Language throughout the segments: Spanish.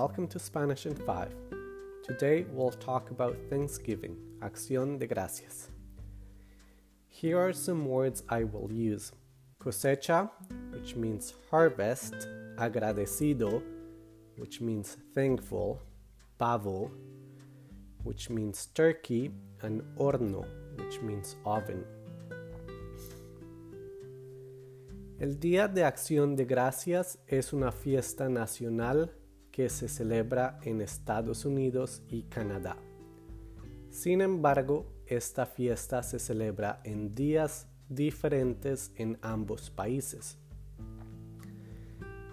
welcome to Spanish in 5. Today we'll talk about Thanksgiving, Acción de Gracias. Here are some words I will use cosecha, which means harvest, agradecido, which means thankful, pavo, which means turkey, and horno, which means oven. El Día de Acción de Gracias es una fiesta nacional que se celebra en Estados Unidos y Canadá. Sin embargo, esta fiesta se celebra en días diferentes en ambos países.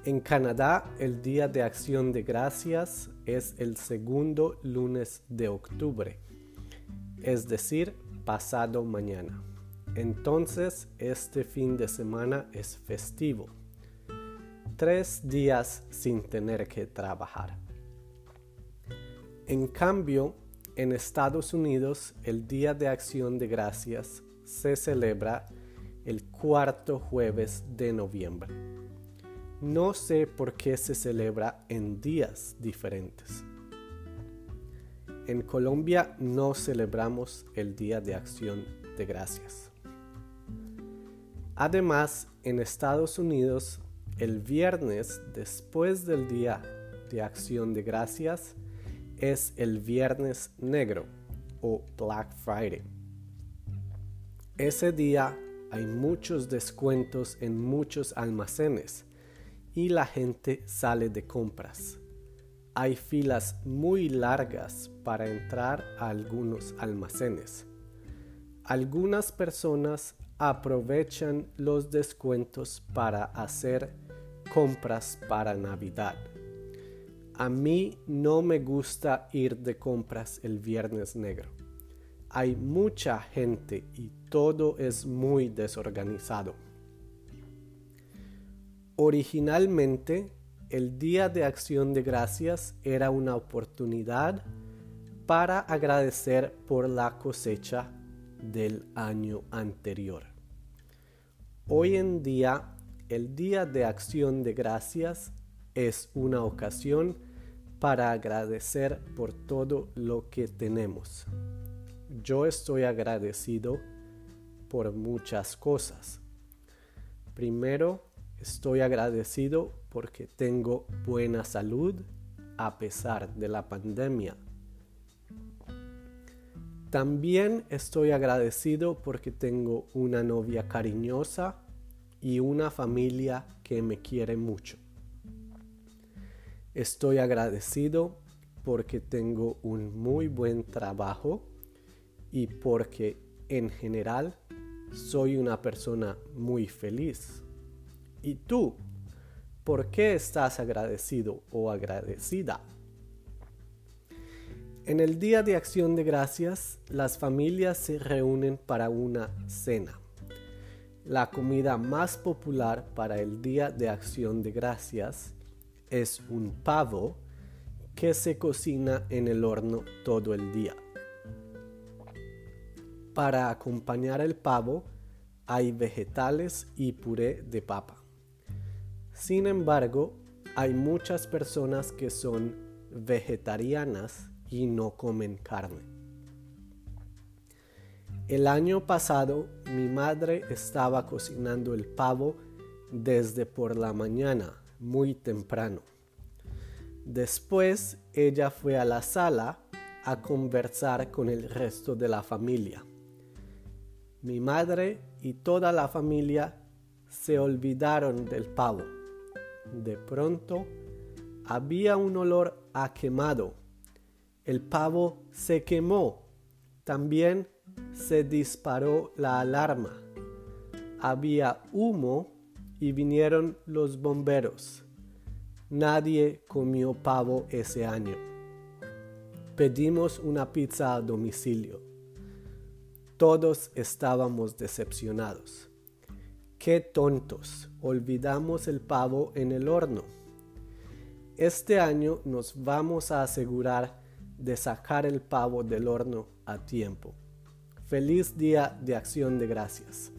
En Canadá, el Día de Acción de Gracias es el segundo lunes de octubre, es decir, pasado mañana. Entonces, este fin de semana es festivo. Tres días sin tener que trabajar. En cambio, en Estados Unidos, el Día de Acción de Gracias se celebra el cuarto jueves de noviembre. No sé por qué se celebra en días diferentes. En Colombia no celebramos el Día de Acción de Gracias. Además, en Estados Unidos, el viernes después del Día de Acción de Gracias es el Viernes Negro o Black Friday. Ese día hay muchos descuentos en muchos almacenes y la gente sale de compras. Hay filas muy largas para entrar a algunos almacenes. Algunas personas aprovechan los descuentos para hacer compras para Navidad. A mí no me gusta ir de compras el viernes negro. Hay mucha gente y todo es muy desorganizado. Originalmente, el Día de Acción de Gracias era una oportunidad para agradecer por la cosecha del año anterior. Hoy en día, el Día de Acción de Gracias es una ocasión para agradecer por todo lo que tenemos. Yo estoy agradecido por muchas cosas. Primero, estoy agradecido porque tengo buena salud a pesar de la pandemia. También estoy agradecido porque tengo una novia cariñosa y una familia que me quiere mucho. Estoy agradecido porque tengo un muy buen trabajo y porque en general soy una persona muy feliz. ¿Y tú? ¿Por qué estás agradecido o agradecida? En el Día de Acción de Gracias, las familias se reúnen para una cena. La comida más popular para el Día de Acción de Gracias es un pavo que se cocina en el horno todo el día. Para acompañar el pavo hay vegetales y puré de papa. Sin embargo, hay muchas personas que son vegetarianas y no comen carne. El año pasado mi madre estaba cocinando el pavo desde por la mañana, muy temprano. Después ella fue a la sala a conversar con el resto de la familia. Mi madre y toda la familia se olvidaron del pavo. De pronto había un olor a quemado el pavo se quemó. También se disparó la alarma. Había humo y vinieron los bomberos. Nadie comió pavo ese año. Pedimos una pizza a domicilio. Todos estábamos decepcionados. Qué tontos, olvidamos el pavo en el horno. Este año nos vamos a asegurar de sacar el pavo del horno a tiempo. Feliz día de acción de gracias.